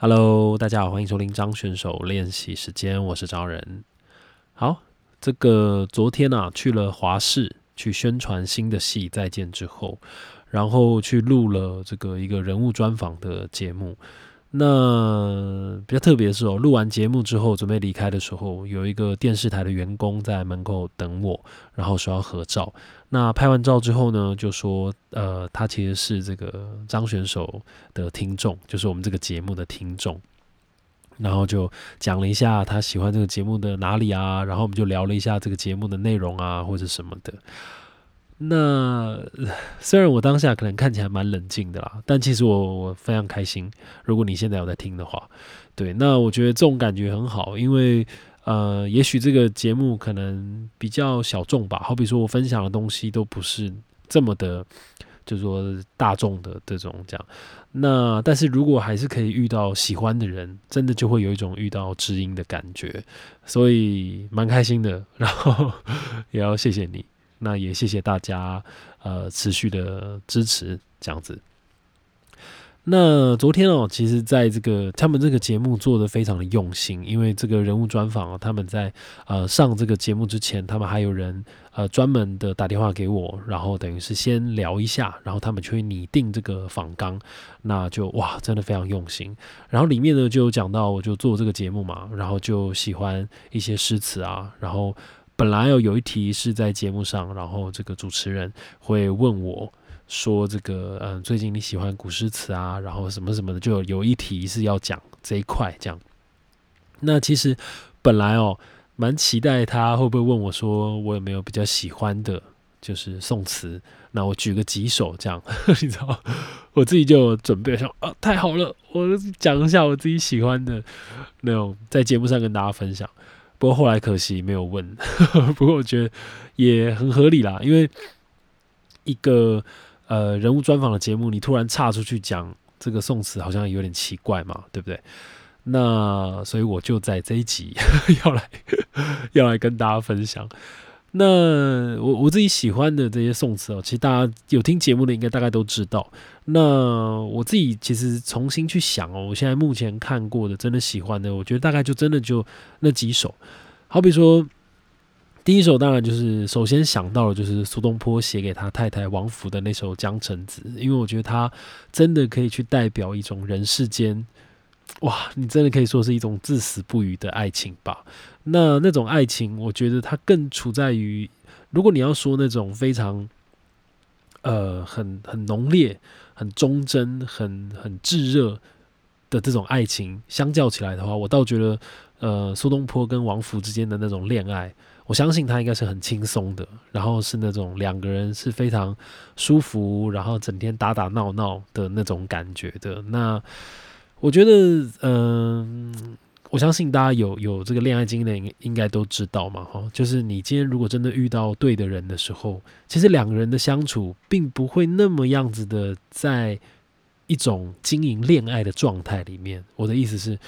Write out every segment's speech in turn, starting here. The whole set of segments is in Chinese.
Hello，大家好，欢迎收听张选手练习时间，我是张仁。好，这个昨天啊去了华视去宣传新的戏《再见》之后，然后去录了这个一个人物专访的节目。那比较特别的是哦，录完节目之后准备离开的时候，有一个电视台的员工在门口等我，然后说要合照。那拍完照之后呢，就说呃，他其实是这个张选手的听众，就是我们这个节目的听众。然后就讲了一下他喜欢这个节目的哪里啊，然后我们就聊了一下这个节目的内容啊，或者什么的。那 虽然我当下可能看起来蛮冷静的啦，但其实我我非常开心。如果你现在有在听的话，对，那我觉得这种感觉很好，因为呃，也许这个节目可能比较小众吧，好比说我分享的东西都不是这么的，就说大众的这种讲。那但是如果还是可以遇到喜欢的人，真的就会有一种遇到知音的感觉，所以蛮开心的。然后 也要谢谢你。那也谢谢大家，呃，持续的支持这样子。那昨天哦，其实在这个他们这个节目做的非常的用心，因为这个人物专访啊，他们在呃上这个节目之前，他们还有人呃专门的打电话给我，然后等于是先聊一下，然后他们去拟定这个访纲，那就哇，真的非常用心。然后里面呢就有讲到，我就做这个节目嘛，然后就喜欢一些诗词啊，然后。本来有有一题是在节目上，然后这个主持人会问我说：“这个嗯，最近你喜欢古诗词啊？然后什么什么的，就有一题是要讲这一块这样。”那其实本来哦，蛮期待他会不会问我说我有没有比较喜欢的，就是宋词。那我举个几首这样，你知道，我自己就准备说啊，太好了，我讲一下我自己喜欢的那种，在节目上跟大家分享。不过后来可惜没有问，不过我觉得也很合理啦，因为一个呃人物专访的节目，你突然岔出去讲这个宋词，好像有点奇怪嘛，对不对？那所以我就在这一集 要来要来跟大家分享。那我我自己喜欢的这些宋词哦，其实大家有听节目的应该大概都知道。那我自己其实重新去想哦，我现在目前看过的真的喜欢的，我觉得大概就真的就那几首。好比说，第一首当然就是首先想到的就是苏东坡写给他太太王弗的那首《江城子》，因为我觉得他真的可以去代表一种人世间，哇，你真的可以说是一种至死不渝的爱情吧。那那种爱情，我觉得它更处在于，如果你要说那种非常，呃，很很浓烈、很忠贞、很很炙热的这种爱情，相较起来的话，我倒觉得，呃，苏东坡跟王弗之间的那种恋爱，我相信他应该是很轻松的，然后是那种两个人是非常舒服，然后整天打打闹闹的那种感觉的。那我觉得，嗯。我相信大家有有这个恋爱经验，应该都知道嘛，哈，就是你今天如果真的遇到对的人的时候，其实两个人的相处并不会那么样子的，在一种经营恋爱的状态里面。我的意思是，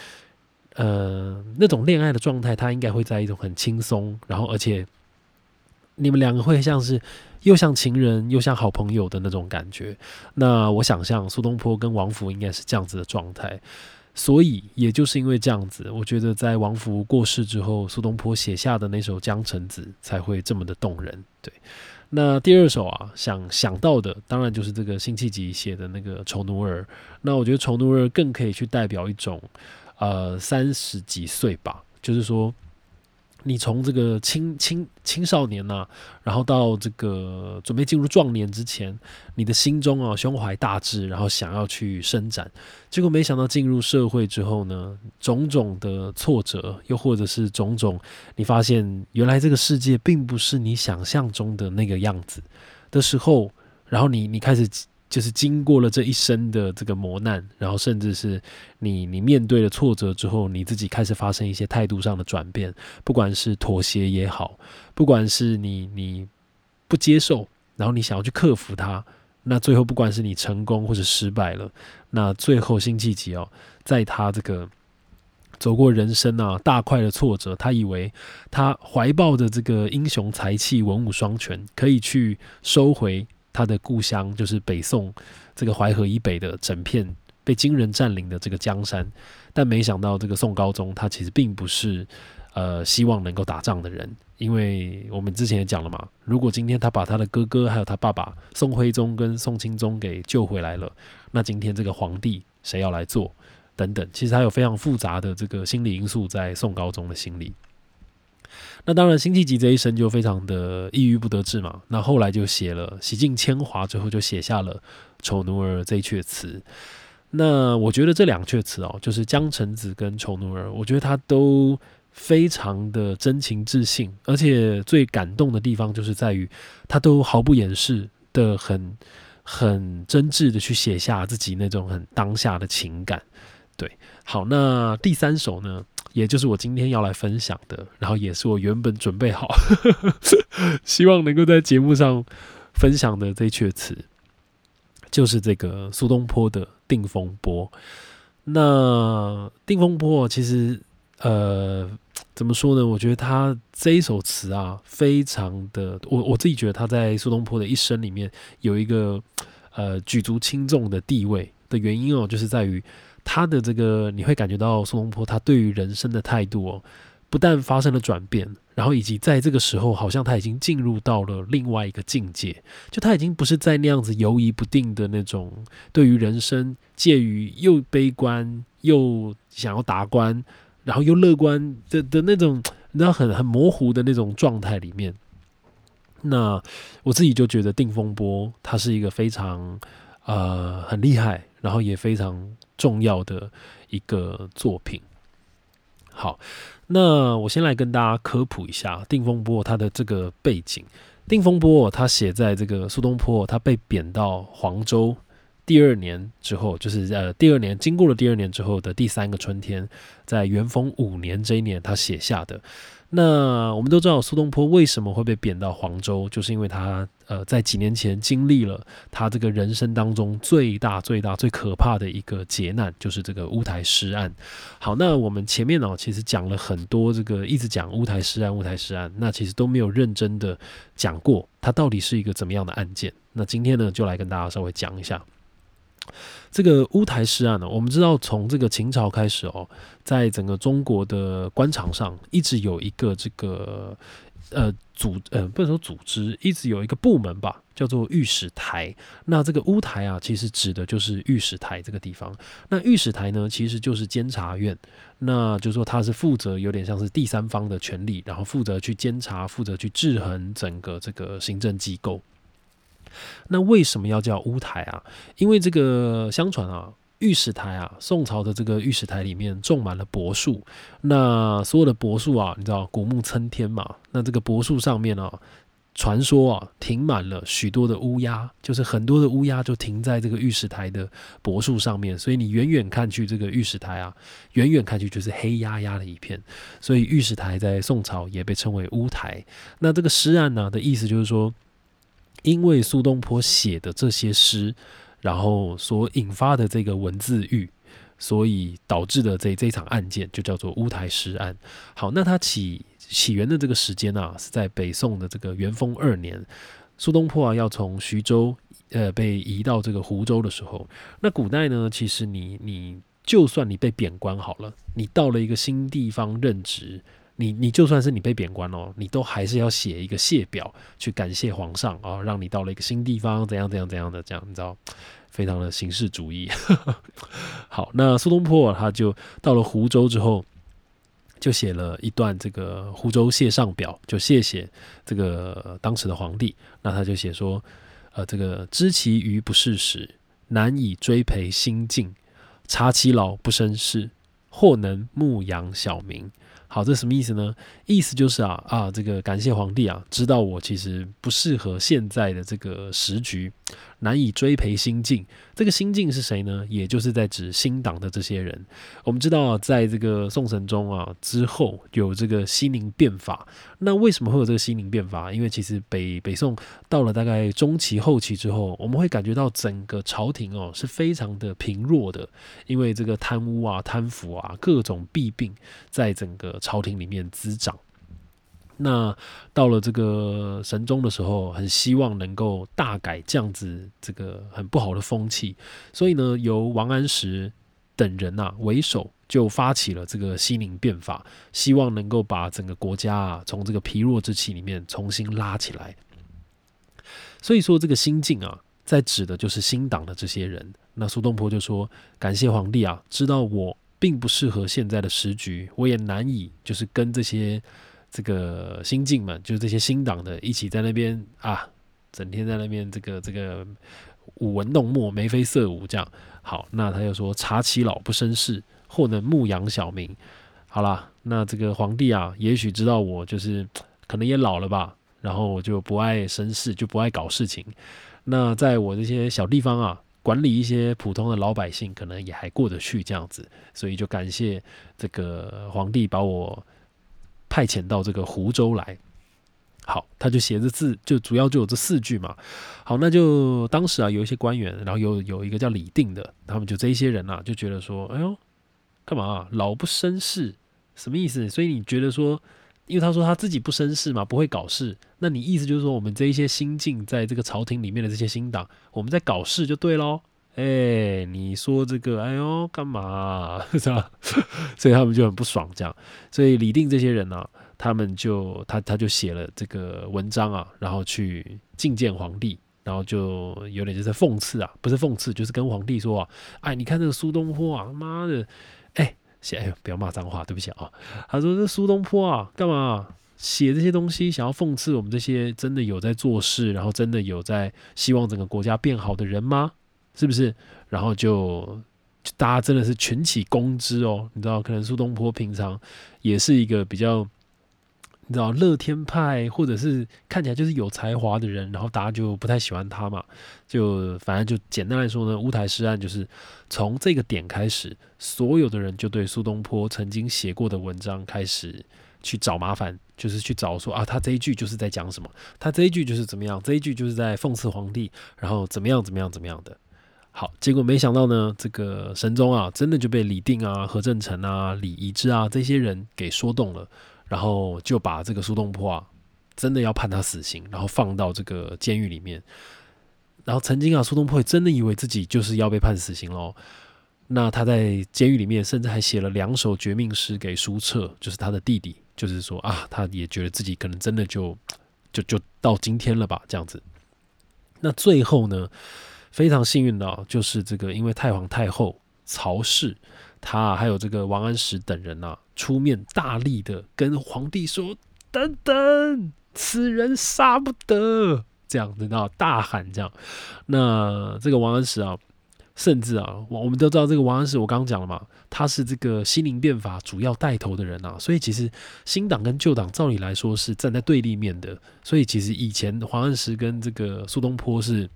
呃，那种恋爱的状态，它应该会在一种很轻松，然后而且你们两个会像是又像情人又像好朋友的那种感觉。那我想象苏东坡跟王弗应该是这样子的状态。所以，也就是因为这样子，我觉得在王弗过世之后，苏东坡写下的那首《江城子》才会这么的动人。对，那第二首啊，想想到的当然就是这个辛弃疾写的那个《丑奴儿》。那我觉得《丑奴儿》更可以去代表一种，呃，三十几岁吧，就是说。你从这个青青青少年呐，然后到这个准备进入壮年之前，你的心中啊胸怀大志，然后想要去伸展，结果没想到进入社会之后呢，种种的挫折，又或者是种种，你发现原来这个世界并不是你想象中的那个样子的时候，然后你你开始。就是经过了这一生的这个磨难，然后甚至是你你面对了挫折之后，你自己开始发生一些态度上的转变，不管是妥协也好，不管是你你不接受，然后你想要去克服它，那最后不管是你成功或者失败了，那最后辛弃疾哦，在他这个走过人生啊大块的挫折，他以为他怀抱着这个英雄才气、文武双全，可以去收回。他的故乡就是北宋这个淮河以北的整片被金人占领的这个江山。但没想到，这个宋高宗他其实并不是呃希望能够打仗的人，因为我们之前也讲了嘛，如果今天他把他的哥哥还有他爸爸宋徽宗跟宋钦宗给救回来了，那今天这个皇帝谁要来做？等等，其实他有非常复杂的这个心理因素在宋高宗的心里。那当然，辛弃疾这一生就非常的抑郁不得志嘛。那后来就写了洗尽铅华最后，就写下了《丑奴儿》这一阙词。那我觉得这两阙词哦，就是《江城子》跟《丑奴儿》，我觉得他都非常的真情至性，而且最感动的地方就是在于他都毫不掩饰的很很真挚的去写下自己那种很当下的情感。对，好，那第三首呢，也就是我今天要来分享的，然后也是我原本准备好，希望能够在节目上分享的这一阙词，就是这个苏东坡的《定风波》。那《定风波》其实，呃，怎么说呢？我觉得他这一首词啊，非常的，我我自己觉得他在苏东坡的一生里面有一个呃举足轻重的地位的原因哦，就是在于。他的这个你会感觉到苏东坡他对于人生的态度哦，不但发生了转变，然后以及在这个时候好像他已经进入到了另外一个境界，就他已经不是在那样子犹疑不定的那种对于人生介于又悲观又想要达观，然后又乐观的的那种，你知道很很模糊的那种状态里面。那我自己就觉得定风波他是一个非常呃很厉害，然后也非常。重要的一个作品。好，那我先来跟大家科普一下定风波它的这个背景。定风波它写在这个苏东坡他被贬到黄州第二年之后，就是呃第二年经过了第二年之后的第三个春天，在元丰五年这一年他写下的。那我们都知道苏东坡为什么会被贬到黄州，就是因为他呃在几年前经历了他这个人生当中最大最大最可怕的一个劫难，就是这个乌台诗案。好，那我们前面呢其实讲了很多这个一直讲乌台诗案乌台诗案，那其实都没有认真的讲过它到底是一个怎么样的案件。那今天呢就来跟大家稍微讲一下。这个乌台诗案呢，我们知道从这个秦朝开始哦，在整个中国的官场上，一直有一个这个呃组呃不能说组织，一直有一个部门吧，叫做御史台。那这个乌台啊，其实指的就是御史台这个地方。那御史台呢，其实就是监察院，那就是说它是负责有点像是第三方的权利，然后负责去监察，负责去制衡整个这个行政机构。那为什么要叫乌台啊？因为这个相传啊，御史台啊，宋朝的这个御史台里面种满了柏树。那所有的柏树啊，你知道古木参天嘛？那这个柏树上面啊，传说啊，停满了许多的乌鸦，就是很多的乌鸦就停在这个御史台的柏树上面。所以你远远看去，这个御史台啊，远远看去就是黑压压的一片。所以御史台在宋朝也被称为乌台。那这个诗案呢的意思就是说。因为苏东坡写的这些诗，然后所引发的这个文字狱，所以导致的这这场案件就叫做乌台诗案。好，那它起起源的这个时间啊，是在北宋的这个元丰二年，苏东坡啊要从徐州呃被移到这个湖州的时候。那古代呢，其实你你就算你被贬官好了，你到了一个新地方任职。你你就算是你被贬官哦，你都还是要写一个谢表去感谢皇上啊，让你到了一个新地方，怎样怎样怎样的这样，你知道，非常的形式主义。好，那苏东坡他就到了湖州之后，就写了一段这个湖州谢上表，就谢谢这个当时的皇帝。那他就写说，呃，这个知其余不事时，难以追陪心境；察其老不生事，或能牧养小民。好，这什么意思呢？意思就是啊啊，这个感谢皇帝啊，知道我其实不适合现在的这个时局。难以追培新晋，这个新晋是谁呢？也就是在指新党的这些人。我们知道，在这个宋神宗啊之后，有这个西宁变法。那为什么会有这个西宁变法？因为其实北北宋到了大概中期后期之后，我们会感觉到整个朝廷哦是非常的贫弱的，因为这个贪污啊、贪腐啊各种弊病在整个朝廷里面滋长。那到了这个神宗的时候，很希望能够大改这样子这个很不好的风气，所以呢，由王安石等人呐为首，就发起了这个西宁变法，希望能够把整个国家啊从这个疲弱之气里面重新拉起来。所以说，这个新晋啊，在指的就是新党的这些人。那苏东坡就说：“感谢皇帝啊，知道我并不适合现在的时局，我也难以就是跟这些。”这个新进们，就是这些新党的，一起在那边啊，整天在那边这个这个舞文弄墨、眉飞色舞这样。好，那他又说：“查其老不生事，或能牧养小民。”好啦，那这个皇帝啊，也许知道我就是可能也老了吧，然后我就不爱生事，就不爱搞事情。那在我这些小地方啊，管理一些普通的老百姓，可能也还过得去这样子。所以就感谢这个皇帝把我。派遣到这个湖州来，好，他就写着字，就主要就有这四句嘛。好，那就当时啊，有一些官员，然后有有一个叫李定的，他们就这些人呐，就觉得说，哎呦，干嘛老不生事？什么意思？所以你觉得说，因为他说他自己不生事嘛，不会搞事，那你意思就是说，我们这一些新进在这个朝廷里面的这些新党，我们在搞事就对喽。哎，你说这个，哎呦，干嘛 是吧？所以他们就很不爽，这样。所以李定这些人呢，他们就他他就写了这个文章啊，然后去觐见皇帝，然后就有点就是讽刺啊，不是讽刺，就是跟皇帝说啊，哎，你看这个苏东坡啊，他妈的，哎，写哎呦，不要骂脏话，对不起啊。他说这苏东坡啊，干嘛写这些东西，想要讽刺我们这些真的有在做事，然后真的有在希望整个国家变好的人吗？是不是？然后就大家真的是群起攻之哦。你知道，可能苏东坡平常也是一个比较，你知道乐天派，或者是看起来就是有才华的人，然后大家就不太喜欢他嘛。就反正就简单来说呢，乌台诗案就是从这个点开始，所有的人就对苏东坡曾经写过的文章开始去找麻烦，就是去找说啊，他这一句就是在讲什么，他这一句就是怎么样，这一句就是在讽刺皇帝，然后怎么样怎么样怎么样的。好，结果没想到呢，这个神宗啊，真的就被李定啊、何正成啊、李仪之啊这些人给说动了，然后就把这个苏东坡啊，真的要判他死刑，然后放到这个监狱里面。然后曾经啊，苏东坡真的以为自己就是要被判死刑喽。那他在监狱里面，甚至还写了两首绝命诗给苏澈，就是他的弟弟，就是说啊，他也觉得自己可能真的就就就到今天了吧，这样子。那最后呢？非常幸运的，就是这个，因为太皇太后曹氏，他还有这个王安石等人呐，出面大力的跟皇帝说：“等等，此人杀不得。”这样子啊，大喊这样。那这个王安石啊，甚至啊，我我们都知道这个王安石，我刚刚讲了嘛，他是这个西宁变法主要带头的人呐，所以其实新党跟旧党照理来说是站在对立面的，所以其实以前王安石跟这个苏东坡是。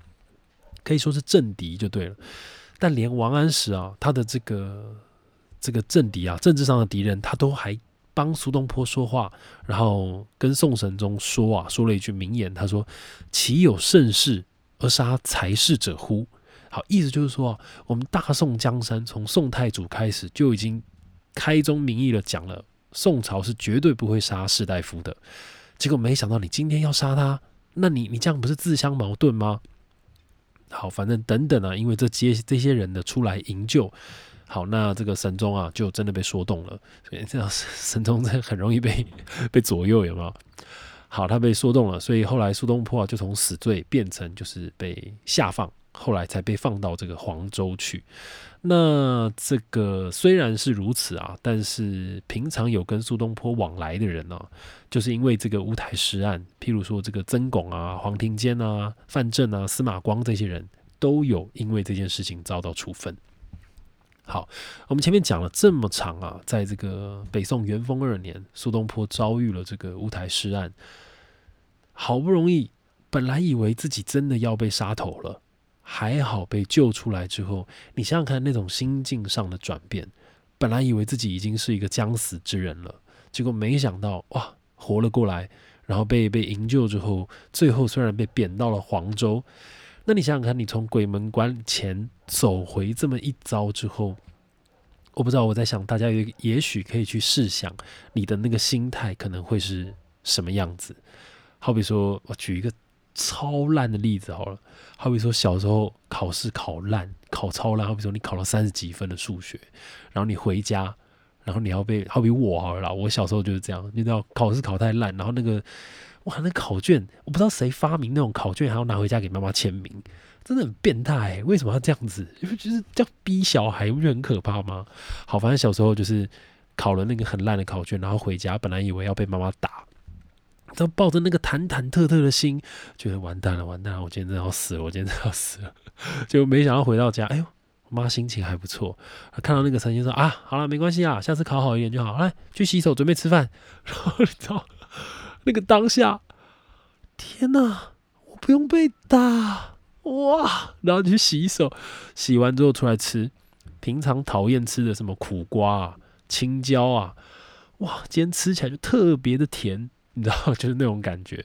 可以说是政敌就对了，但连王安石啊，他的这个这个政敌啊，政治上的敌人，他都还帮苏东坡说话，然后跟宋神宗说啊，说了一句名言，他说：“岂有盛世而杀才士者乎？”好，意思就是说啊，我们大宋江山从宋太祖开始就已经开宗明义的讲了，宋朝是绝对不会杀士大夫的。结果没想到你今天要杀他，那你你这样不是自相矛盾吗？好，反正等等啊，因为这些这些人的出来营救，好，那这个神宗啊，就真的被说动了。所以这样神宗这很容易被被左右，有没有？好，他被说动了，所以后来苏东坡啊，就从死罪变成就是被下放，后来才被放到这个黄州去。那这个虽然是如此啊，但是平常有跟苏东坡往来的人呢，就是因为这个乌台诗案，譬如说这个曾巩啊、黄庭坚啊、范正啊、司马光这些人都有因为这件事情遭到处分。好，我们前面讲了这么长啊，在这个北宋元丰二年，苏东坡遭遇了这个乌台诗案。好不容易，本来以为自己真的要被杀头了，还好被救出来之后，你想想看那种心境上的转变。本来以为自己已经是一个将死之人了，结果没想到哇，活了过来，然后被被营救之后，最后虽然被贬到了黄州，那你想想看，你从鬼门关前走回这么一遭之后，我不知道我在想，大家也也许可以去试想，你的那个心态可能会是。什么样子。好比说，我举一个超烂的例子好了，好比说小时候考试考烂，考超烂，好比说你考了三十几分的数学，然后你回家，然后你要被，好比我好了，我小时候就是这样，你知道考试考太烂，然后那个哇，那考卷我不知道谁发明那种考卷还要拿回家给妈妈签名，真的很变态，为什么要这样子？因为就是这样逼小孩，不觉得很可怕吗？好，反正小时候就是考了那个很烂的考卷，然后回家，本来以为要被妈妈打。都抱着那个忐忐忑忑的心，觉得完蛋了，完蛋了，我今天真的要死了，我今天真的要死了。就没想到回到家，哎呦，我妈心情还不错，看到那个成绩说啊，好了，没关系啊，下次考好一点就好，来去洗手，准备吃饭。然后你知道那个当下，天哪，我不用被打哇！然后你去洗手，洗完之后出来吃，平常讨厌吃的什么苦瓜啊、青椒啊，哇，今天吃起来就特别的甜。你知道，就是那种感觉。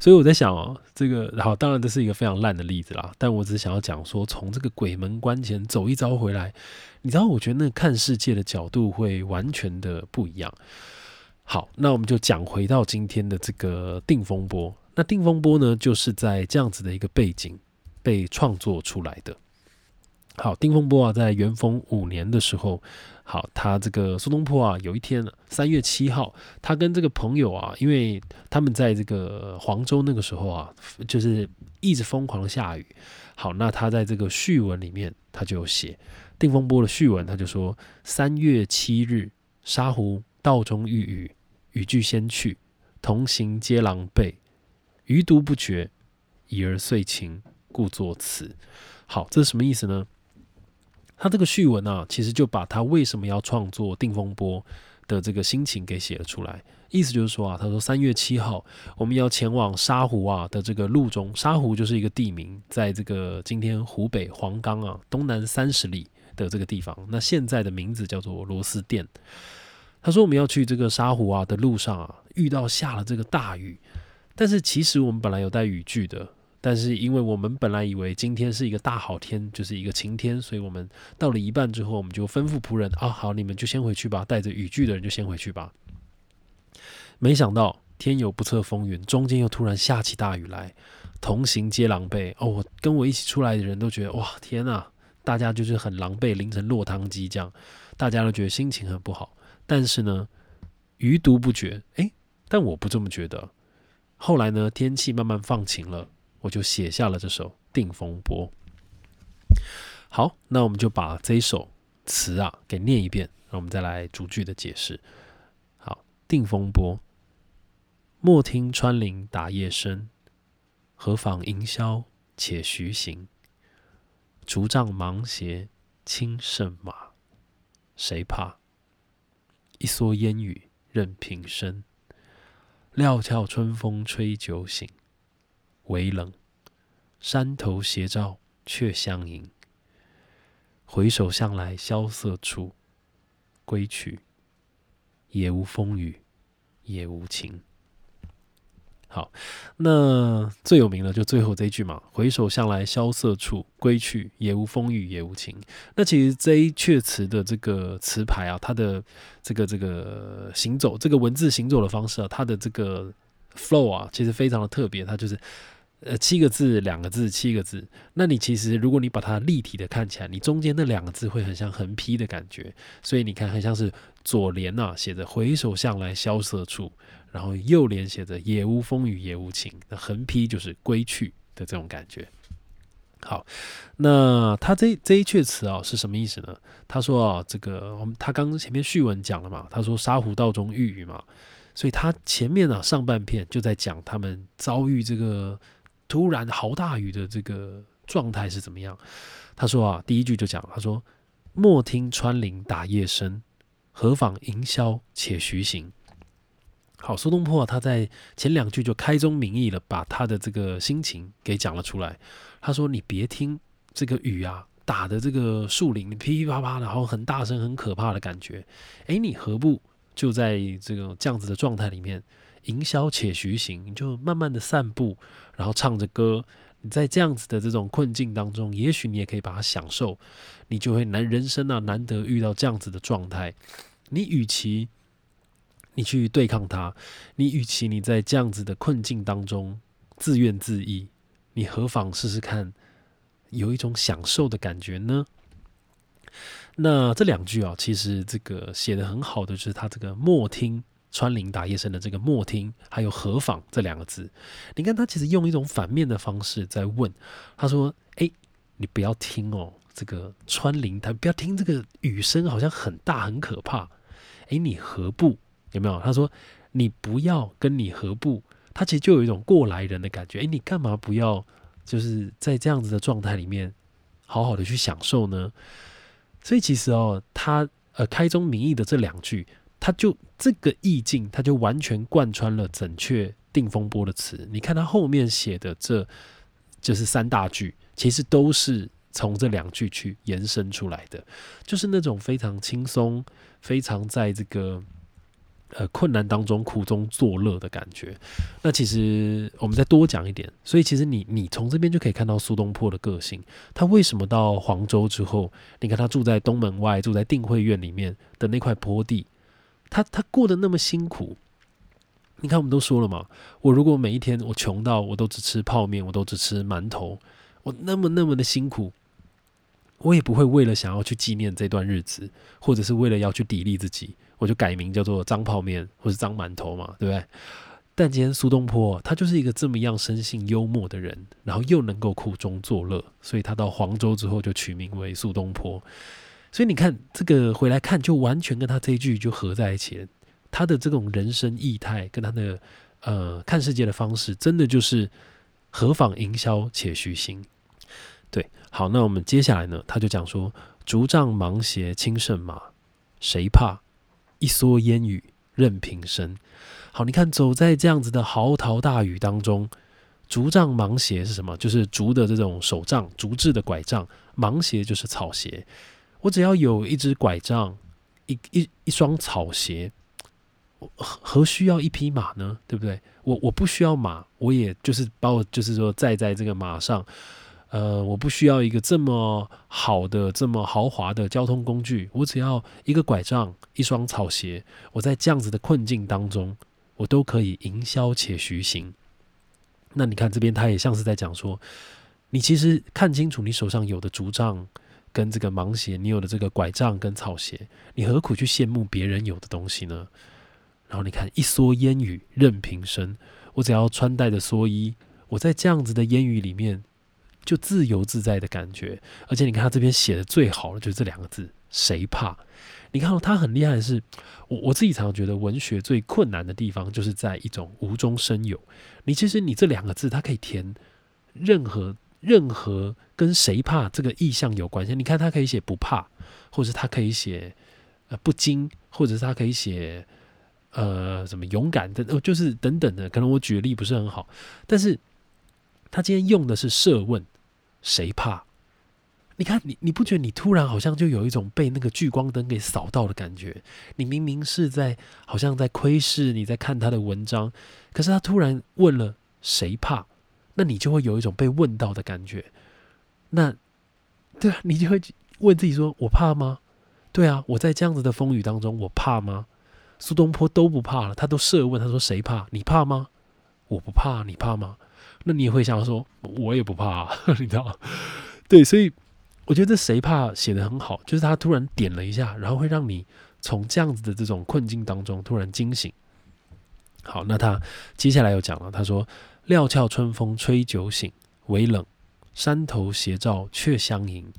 所以我在想哦，这个，然后当然这是一个非常烂的例子啦。但我只想要讲说，从这个鬼门关前走一遭回来，你知道，我觉得那看世界的角度会完全的不一样。好，那我们就讲回到今天的这个定风波。那定风波呢，就是在这样子的一个背景被创作出来的。好，定风波啊，在元丰五年的时候。好，他这个苏东坡啊，有一天三月七号，他跟这个朋友啊，因为他们在这个黄州那个时候啊，就是一直疯狂的下雨。好，那他在这个序文里面，他就写定风波的序文，他就说：三月七日，沙湖道中遇雨，雨具先去，同行皆狼狈，余独不觉，已而遂晴，故作此。好，这是什么意思呢？他这个序文啊，其实就把他为什么要创作《定风波》的这个心情给写了出来。意思就是说啊，他说三月七号我们要前往沙湖啊的这个路中，沙湖就是一个地名，在这个今天湖北黄冈啊东南三十里的这个地方。那现在的名字叫做螺丝店。他说我们要去这个沙湖啊的路上啊，遇到下了这个大雨，但是其实我们本来有带雨具的。但是，因为我们本来以为今天是一个大好天，就是一个晴天，所以我们到了一半之后，我们就吩咐仆人啊，好，你们就先回去吧，带着雨具的人就先回去吧。没想到天有不测风云，中间又突然下起大雨来，同行皆狼狈。哦，跟我一起出来的人都觉得哇，天啊，大家就是很狼狈，淋成落汤鸡这样，大家都觉得心情很不好。但是呢，余毒不觉，诶，但我不这么觉得。后来呢，天气慢慢放晴了。我就写下了这首《定风波》。好，那我们就把这首词啊给念一遍，然后我们再来逐句的解释。好，《定风波》：莫听穿林打叶声，何妨吟啸且徐行。竹杖芒鞋轻胜马，谁怕？一蓑烟雨任平生。料峭春风吹酒醒。微冷，山头斜照却相迎。回首向来萧瑟处，归去，也无风雨也无晴。好，那最有名的就最后这一句嘛：“回首向来萧瑟处，归去，也无风雨也无晴。”那其实这一阙词的这个词牌啊，它的这个这个行走，这个文字行走的方式啊，它的这个 flow 啊，其实非常的特别，它就是。呃，七个字，两个字，七个字。那你其实，如果你把它立体的看起来，你中间那两个字会很像横批的感觉。所以你看，很像是左联呐，写着“回首向来萧瑟处”，然后右联写着“也无风雨也无晴”。那横批就是“归去”的这种感觉。好，那他这这一阙词啊是什么意思呢？他说啊，这个我们他刚前面序文讲了嘛，他说沙湖道中遇雨嘛，所以他前面啊上半片就在讲他们遭遇这个。突然豪大雨的这个状态是怎么样？他说啊，第一句就讲，他说：“莫听穿林打叶声，何妨吟啸且徐行。”好，苏东坡他在前两句就开宗明义了，把他的这个心情给讲了出来。他说：“你别听这个雨啊，打的这个树林噼噼啪啪的，然后很大声、很可怕的感觉。哎，你何不就在这个这样子的状态里面？”营销且徐行，你就慢慢的散步，然后唱着歌。你在这样子的这种困境当中，也许你也可以把它享受，你就会难人生啊，难得遇到这样子的状态。你与其你去对抗它，你与其你在这样子的困境当中自怨自艾，你何妨试试看，有一种享受的感觉呢？那这两句啊，其实这个写的很好的就是他这个莫听穿林打叶声的这个莫听，还有何妨这两个字，你看他其实用一种反面的方式在问，他说：“哎，你不要听哦，这个穿林他不要听这个雨声，好像很大很可怕。哎，你何不？”有没有？他说：“你不要跟你何不？”他其实就有一种过来人的感觉。哎，你干嘛不要？就是在这样子的状态里面，好好的去享受呢？所以其实哦，他呃开宗明义的这两句，他就这个意境，他就完全贯穿了整阙定风波的词。你看他后面写的这，就是三大句，其实都是从这两句去延伸出来的，就是那种非常轻松，非常在这个。呃，困难当中苦中作乐的感觉。那其实我们再多讲一点，所以其实你你从这边就可以看到苏东坡的个性。他为什么到黄州之后，你看他住在东门外，住在定慧院里面的那块坡地，他他过得那么辛苦。你看我们都说了嘛，我如果每一天我穷到我都只吃泡面，我都只吃馒头，我那么那么的辛苦，我也不会为了想要去纪念这段日子，或者是为了要去砥砺自己。我就改名叫做张泡面或者张馒头嘛，对不对？但今天苏东坡他就是一个这么样生性幽默的人，然后又能够苦中作乐，所以他到黄州之后就取名为苏东坡。所以你看这个回来看，就完全跟他这一句就合在一起了。他的这种人生意态跟他的呃看世界的方式，真的就是何妨营销且虚心。对，好，那我们接下来呢，他就讲说：竹杖芒鞋轻胜马，谁怕？一蓑烟雨任平生。好，你看，走在这样子的嚎啕大雨当中，竹杖芒鞋是什么？就是竹的这种手杖，竹制的拐杖；芒鞋就是草鞋。我只要有一只拐杖，一一一双草鞋，何何需要一匹马呢？对不对？我我不需要马，我也就是把我就是说载在这个马上。呃，我不需要一个这么好的、这么豪华的交通工具，我只要一个拐杖、一双草鞋。我在这样子的困境当中，我都可以营销且徐行。那你看这边，他也像是在讲说，你其实看清楚你手上有的竹杖跟这个芒鞋，你有的这个拐杖跟草鞋，你何苦去羡慕别人有的东西呢？然后你看一蓑烟雨任平生，我只要穿戴着蓑衣，我在这样子的烟雨里面。就自由自在的感觉，而且你看他这边写的最好的就是这两个字“谁怕”。你看他很厉害的是，我我自己常常觉得文学最困难的地方就是在一种无中生有。你其实你这两个字，它可以填任何任何跟“谁怕”这个意象有关系。你看他可以写不怕，或者他可以写呃不惊，或者是他可以写呃什么勇敢的，就是等等的。可能我举例不是很好，但是他今天用的是设问。谁怕？你看，你你不觉得你突然好像就有一种被那个聚光灯给扫到的感觉？你明明是在好像在窥视，你在看他的文章，可是他突然问了谁怕，那你就会有一种被问到的感觉。那对啊，你就会问自己说：我怕吗？对啊，我在这样子的风雨当中，我怕吗？苏东坡都不怕了，他都设问，他说谁怕？你怕吗？我不怕，你怕吗？那你也会想说，我也不怕，你知道？对，所以我觉得这谁怕写的很好，就是他突然点了一下，然后会让你从这样子的这种困境当中突然惊醒。好，那他接下来又讲了，他说：“料峭春风吹酒醒，微冷山头斜照却相迎。”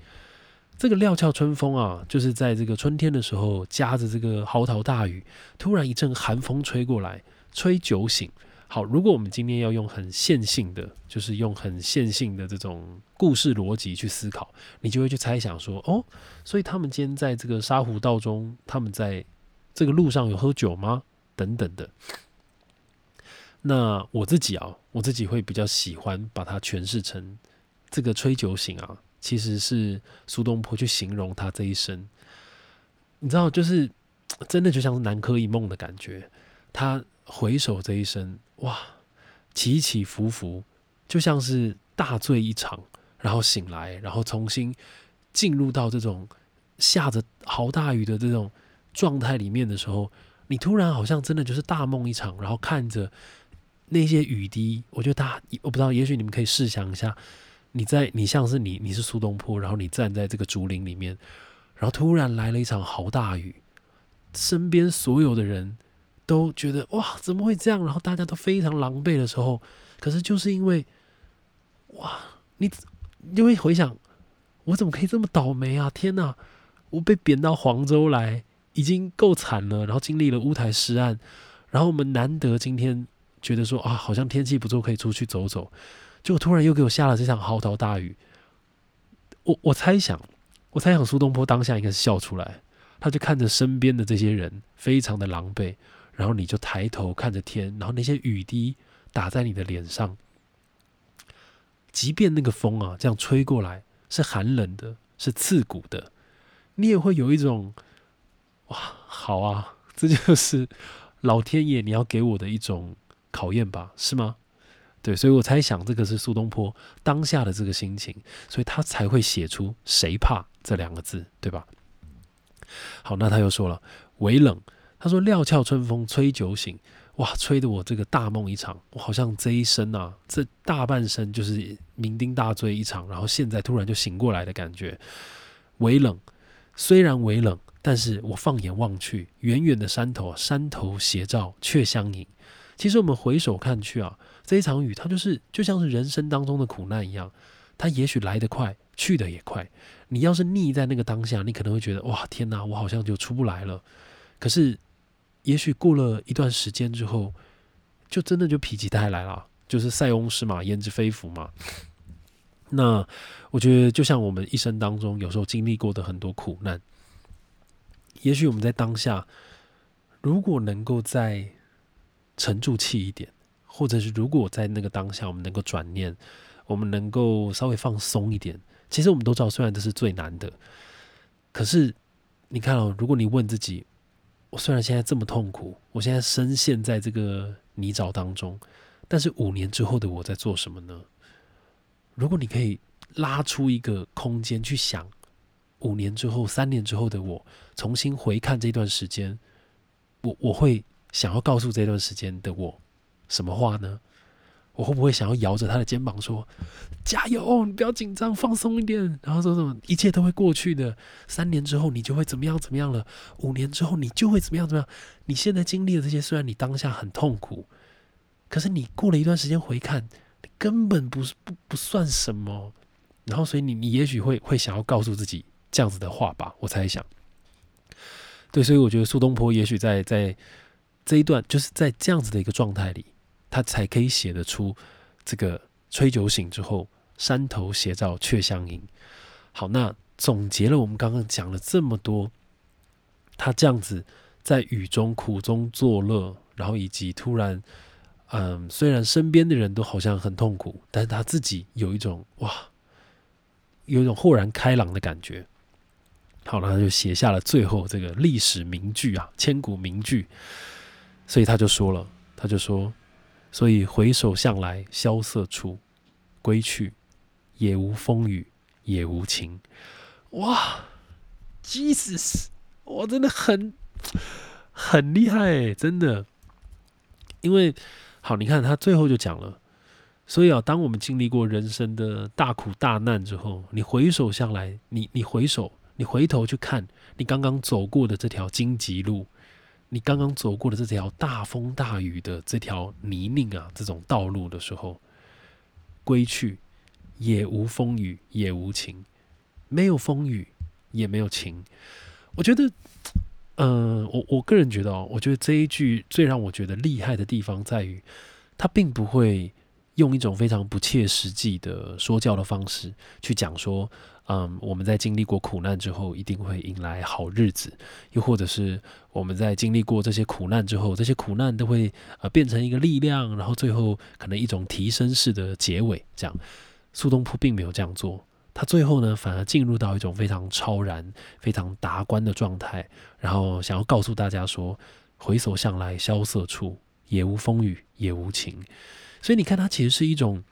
这个料峭春风啊，就是在这个春天的时候，夹着这个嚎啕大雨，突然一阵寒风吹过来，吹酒醒。好，如果我们今天要用很线性的，就是用很线性的这种故事逻辑去思考，你就会去猜想说，哦，所以他们今天在这个沙湖道中，他们在这个路上有喝酒吗？等等的。那我自己啊，我自己会比较喜欢把它诠释成这个吹酒醒啊，其实是苏东坡去形容他这一生，你知道，就是真的就像是南柯一梦的感觉，他。回首这一生，哇，起起伏伏，就像是大醉一场，然后醒来，然后重新进入到这种下着好大雨的这种状态里面的时候，你突然好像真的就是大梦一场，然后看着那些雨滴，我觉得大我不知道，也许你们可以试想一下，你在你像是你你是苏东坡，然后你站在这个竹林里面，然后突然来了一场好大雨，身边所有的人都觉得哇怎么会这样，然后大家都非常狼狈的时候，可是就是因为哇你你会回想我怎么可以这么倒霉啊？天哪，我被贬到黄州来。已经够惨了，然后经历了乌台诗案，然后我们难得今天觉得说啊，好像天气不错，可以出去走走，结果突然又给我下了这场嚎啕大雨。我我猜想，我猜想苏东坡当下应该是笑出来，他就看着身边的这些人非常的狼狈，然后你就抬头看着天，然后那些雨滴打在你的脸上，即便那个风啊这样吹过来是寒冷的，是刺骨的，你也会有一种。哇，好啊，这就是老天爷你要给我的一种考验吧，是吗？对，所以我猜想这个是苏东坡当下的这个心情，所以他才会写出“谁怕”这两个字，对吧？好，那他又说了“微冷”，他说“料峭春风吹酒醒”，哇，吹得我这个大梦一场，我好像这一生啊，这大半生就是酩酊大醉一场，然后现在突然就醒过来的感觉。微冷，虽然微冷。但是我放眼望去，远远的山头，山头斜照却相迎。其实我们回首看去啊，这一场雨，它就是就像是人生当中的苦难一样，它也许来得快，去的也快。你要是腻在那个当下，你可能会觉得哇，天哪，我好像就出不来了。可是，也许过了一段时间之后，就真的就否极泰来了，就是塞翁失马焉知非福嘛。那我觉得，就像我们一生当中有时候经历过的很多苦难。也许我们在当下，如果能够在沉住气一点，或者是如果在那个当下我们能够转念，我们能够稍微放松一点，其实我们都知道，虽然这是最难的，可是你看哦，如果你问自己，我虽然现在这么痛苦，我现在深陷在这个泥沼当中，但是五年之后的我在做什么呢？如果你可以拉出一个空间去想。五年之后、三年之后的我，重新回看这段时间，我我会想要告诉这段时间的我什么话呢？我会不会想要摇着他的肩膀说：“加油，你不要紧张，放松一点。”然后说什么一切都会过去的。三年之后你就会怎么样怎么样了？五年之后你就会怎么样怎么样？你现在经历的这些，虽然你当下很痛苦，可是你过了一段时间回看，你根本不是不不算什么。然后，所以你你也许会会想要告诉自己。这样子的话吧，我猜想，对，所以我觉得苏东坡也许在在这一段，就是在这样子的一个状态里，他才可以写得出这个吹酒醒之后，山头斜照却相迎。好，那总结了我们刚刚讲了这么多，他这样子在雨中苦中作乐，然后以及突然，嗯，虽然身边的人都好像很痛苦，但是他自己有一种哇，有一种豁然开朗的感觉。好了，他就写下了最后这个历史名句啊，千古名句。所以他就说了，他就说，所以回首向来萧瑟处，归去，也无风雨也无晴。哇，Jesus，我真的很很厉害，真的。因为好，你看他最后就讲了，所以啊，当我们经历过人生的大苦大难之后，你回首向来，你你回首。你回头去看你刚刚走过的这条荆棘路，你刚刚走过的这条大风大雨的这条泥泞啊，这种道路的时候，归去也无风雨也无晴，没有风雨也没有晴。我觉得，嗯，我我个人觉得哦，我觉得这一句最让我觉得厉害的地方在于，它并不会用一种非常不切实际的说教的方式去讲说。嗯，我们在经历过苦难之后，一定会迎来好日子；又或者是我们在经历过这些苦难之后，这些苦难都会呃变成一个力量，然后最后可能一种提升式的结尾。这样，苏东坡并没有这样做，他最后呢反而进入到一种非常超然、非常达观的状态，然后想要告诉大家说：回首向来萧瑟处，也无风雨也无晴。所以你看，他其实是一种。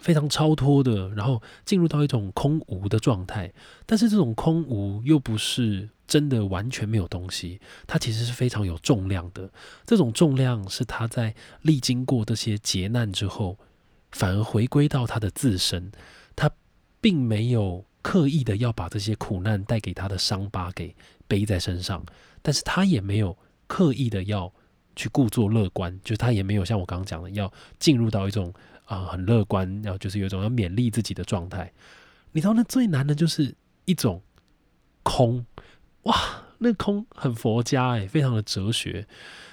非常超脱的，然后进入到一种空无的状态，但是这种空无又不是真的完全没有东西，他其实是非常有重量的。这种重量是他在历经过这些劫难之后，反而回归到他的自身，他并没有刻意的要把这些苦难带给他的伤疤给背在身上，但是他也没有刻意的要去故作乐观，就是他也没有像我刚刚讲的要进入到一种啊很乐观，然后就是有一种要勉励自己的状态。你知道，那最难的就是一种空。哇，那空很佛家诶，非常的哲学，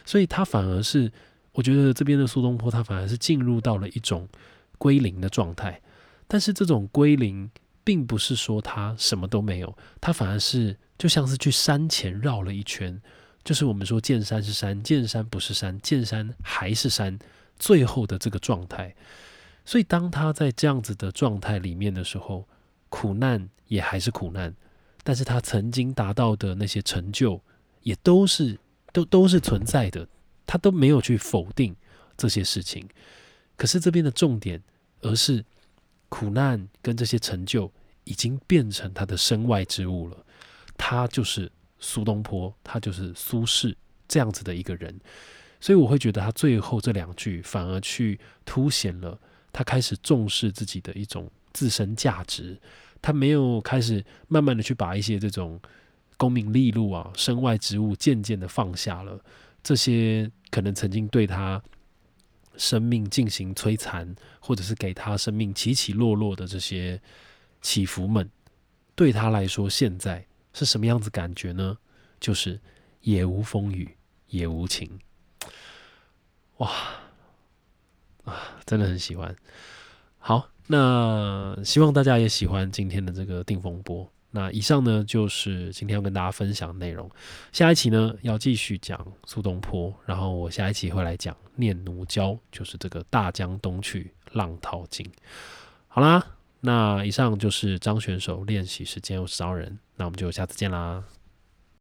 所以他反而是，我觉得这边的苏东坡，他反而是进入到了一种归零的状态。但是这种归零，并不是说他什么都没有，他反而是就像是去山前绕了一圈，就是我们说见山是山，见山不是山，见山还是山，最后的这个状态。所以当他在这样子的状态里面的时候，苦难也还是苦难。但是他曾经达到的那些成就，也都是都都是存在的，他都没有去否定这些事情。可是这边的重点，而是苦难跟这些成就已经变成他的身外之物了。他就是苏东坡，他就是苏轼这样子的一个人。所以我会觉得他最后这两句反而去凸显了他开始重视自己的一种自身价值。他没有开始慢慢的去把一些这种功名利禄啊、身外之物渐渐的放下了，这些可能曾经对他生命进行摧残，或者是给他生命起起落落的这些起伏们，对他来说现在是什么样子感觉呢？就是也无风雨也无晴，哇啊，真的很喜欢，好。那希望大家也喜欢今天的这个定风波。那以上呢就是今天要跟大家分享的内容。下一期呢要继续讲苏东坡，然后我下一期会来讲念奴娇，就是这个大江东去，浪淘尽。好啦，那以上就是张选手练习时间，我是张人，那我们就下次见啦。